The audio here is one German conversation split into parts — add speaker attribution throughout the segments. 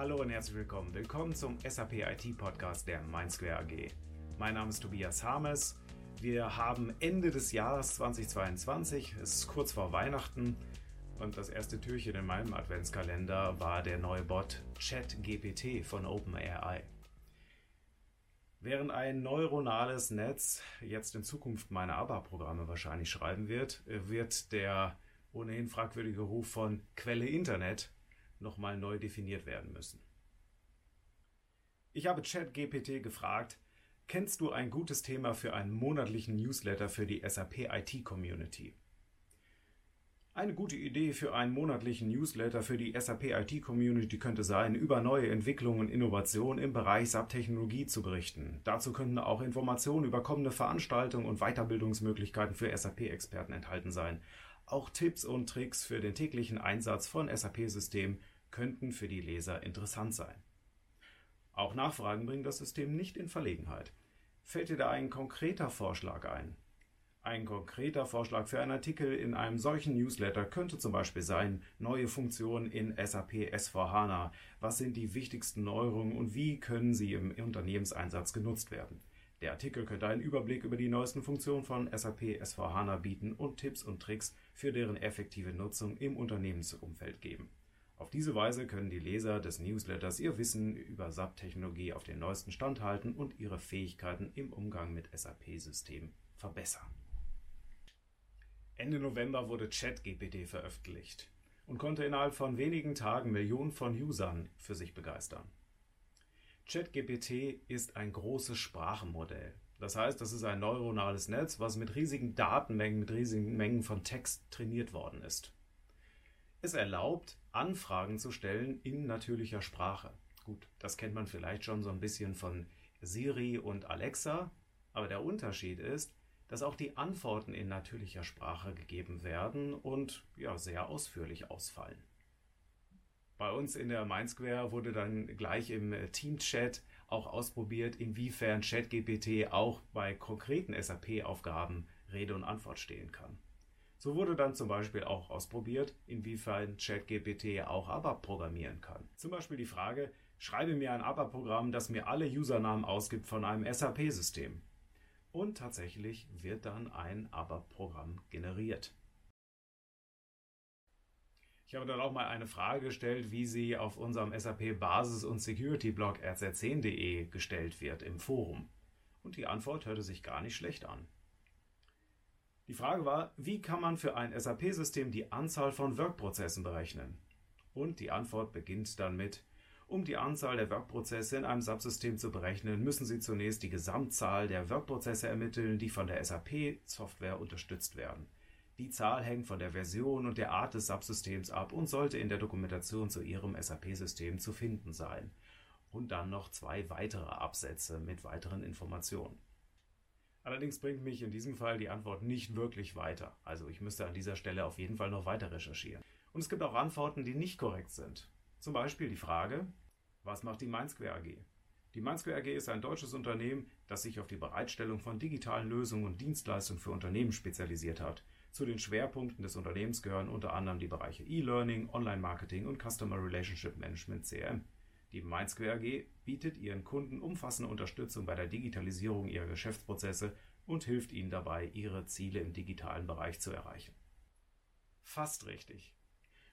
Speaker 1: Hallo und herzlich willkommen. Willkommen zum SAP IT Podcast der Mindsquare AG. Mein Name ist Tobias Harmes. Wir haben Ende des Jahres 2022. Es ist kurz vor Weihnachten. Und das erste Türchen in meinem Adventskalender war der neue Bot ChatGPT von OpenAI. Während ein neuronales Netz jetzt in Zukunft meine ABAP-Programme wahrscheinlich schreiben wird, wird der ohnehin fragwürdige Ruf von Quelle Internet nochmal neu definiert werden müssen. Ich habe ChatGPT gefragt, kennst du ein gutes Thema für einen monatlichen Newsletter für die SAP IT Community? Eine gute Idee für einen monatlichen Newsletter für die SAP IT Community könnte sein, über neue Entwicklungen und Innovationen im Bereich SAP-Technologie zu berichten. Dazu könnten auch Informationen über kommende Veranstaltungen und Weiterbildungsmöglichkeiten für SAP-Experten enthalten sein. Auch Tipps und Tricks für den täglichen Einsatz von SAP-Systemen könnten für die Leser interessant sein. Auch Nachfragen bringen das System nicht in Verlegenheit. Fällt dir da ein konkreter Vorschlag ein? Ein konkreter Vorschlag für einen Artikel in einem solchen Newsletter könnte zum Beispiel sein, neue Funktionen in SAP S4HANA. Was sind die wichtigsten Neuerungen und wie können sie im Unternehmenseinsatz genutzt werden? Der Artikel könnte einen Überblick über die neuesten Funktionen von SAP S4HANA bieten und Tipps und Tricks für deren effektive Nutzung im Unternehmensumfeld geben. Auf diese Weise können die Leser des Newsletters ihr Wissen über SAP-Technologie auf den neuesten Stand halten und ihre Fähigkeiten im Umgang mit SAP-Systemen verbessern. Ende November wurde ChatGPT veröffentlicht und konnte innerhalb von wenigen Tagen Millionen von Usern für sich begeistern. ChatGPT ist ein großes Sprachenmodell. Das heißt, das ist ein neuronales Netz, was mit riesigen Datenmengen, mit riesigen Mengen von Text trainiert worden ist. Es erlaubt, Anfragen zu stellen in natürlicher Sprache. Gut, das kennt man vielleicht schon so ein bisschen von Siri und Alexa, aber der Unterschied ist, dass auch die Antworten in natürlicher Sprache gegeben werden und ja sehr ausführlich ausfallen. Bei uns in der Mindsquare wurde dann gleich im Team-Chat auch ausprobiert, inwiefern ChatGPT auch bei konkreten SAP-Aufgaben Rede und Antwort stehen kann. So wurde dann zum Beispiel auch ausprobiert, inwiefern ChatGPT auch ABAP programmieren kann. Zum Beispiel die Frage, schreibe mir ein ABAP-Programm, das mir alle Usernamen ausgibt von einem SAP-System und tatsächlich wird dann ein ABAP-Programm generiert. Ich habe dann auch mal eine Frage gestellt, wie sie auf unserem SAP Basis- und Security-Blog rz10.de gestellt wird im Forum. Und die Antwort hörte sich gar nicht schlecht an. Die Frage war, wie kann man für ein SAP-System die Anzahl von Workprozessen berechnen? Und die Antwort beginnt dann mit, um die Anzahl der Workprozesse in einem Subsystem zu berechnen, müssen Sie zunächst die Gesamtzahl der Workprozesse ermitteln, die von der SAP-Software unterstützt werden. Die Zahl hängt von der Version und der Art des Subsystems ab und sollte in der Dokumentation zu Ihrem SAP-System zu finden sein. Und dann noch zwei weitere Absätze mit weiteren Informationen. Allerdings bringt mich in diesem Fall die Antwort nicht wirklich weiter. Also ich müsste an dieser Stelle auf jeden Fall noch weiter recherchieren. Und es gibt auch Antworten, die nicht korrekt sind. Zum Beispiel die Frage, was macht die Mindsquare AG? Die Mindsquare AG ist ein deutsches Unternehmen, das sich auf die Bereitstellung von digitalen Lösungen und Dienstleistungen für Unternehmen spezialisiert hat. Zu den Schwerpunkten des Unternehmens gehören unter anderem die Bereiche E-Learning, Online-Marketing und Customer Relationship Management CRM. Die Mindsquare AG bietet ihren Kunden umfassende Unterstützung bei der Digitalisierung ihrer Geschäftsprozesse und hilft ihnen dabei, ihre Ziele im digitalen Bereich zu erreichen. Fast richtig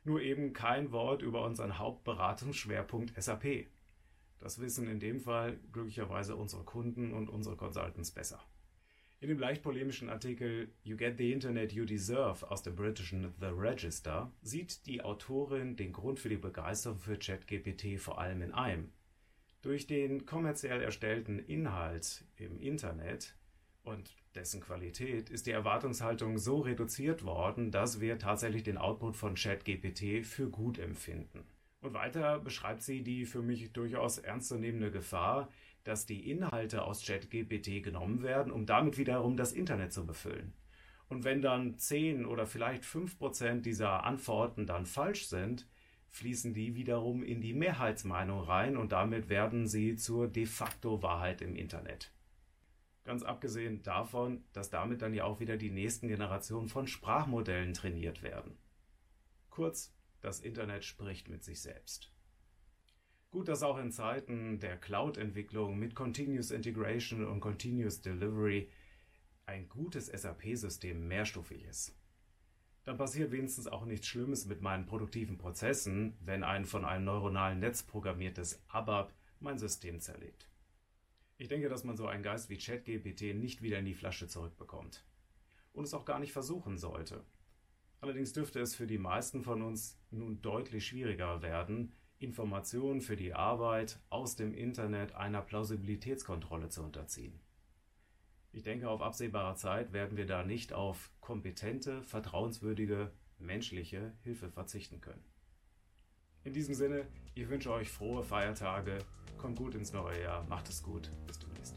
Speaker 1: nur eben kein Wort über unseren Hauptberatungsschwerpunkt SAP. Das wissen in dem Fall glücklicherweise unsere Kunden und unsere Consultants besser. In dem leicht polemischen Artikel You Get the Internet You Deserve aus dem britischen The Register sieht die Autorin den Grund für die Begeisterung für ChatGPT vor allem in einem. Durch den kommerziell erstellten Inhalt im Internet und dessen Qualität ist die Erwartungshaltung so reduziert worden, dass wir tatsächlich den Output von ChatGPT für gut empfinden. Und weiter beschreibt sie die für mich durchaus ernstzunehmende Gefahr, dass die Inhalte aus ChatGPT genommen werden, um damit wiederum das Internet zu befüllen. Und wenn dann 10 oder vielleicht 5 Prozent dieser Antworten dann falsch sind, fließen die wiederum in die Mehrheitsmeinung rein und damit werden sie zur de facto Wahrheit im Internet. Ganz abgesehen davon, dass damit dann ja auch wieder die nächsten Generationen von Sprachmodellen trainiert werden. Kurz, das Internet spricht mit sich selbst. Gut, dass auch in Zeiten der Cloud-Entwicklung mit Continuous Integration und Continuous Delivery ein gutes SAP-System mehrstufig ist. Dann passiert wenigstens auch nichts Schlimmes mit meinen produktiven Prozessen, wenn ein von einem neuronalen Netz programmiertes ABAP mein System zerlegt. Ich denke, dass man so einen Geist wie ChatGPT nicht wieder in die Flasche zurückbekommt. Und es auch gar nicht versuchen sollte. Allerdings dürfte es für die meisten von uns nun deutlich schwieriger werden, Informationen für die Arbeit aus dem Internet einer Plausibilitätskontrolle zu unterziehen. Ich denke, auf absehbare Zeit werden wir da nicht auf kompetente, vertrauenswürdige, menschliche Hilfe verzichten können. In diesem Sinne, ich wünsche euch frohe Feiertage, kommt gut ins neue Jahr, macht es gut, bis demnächst.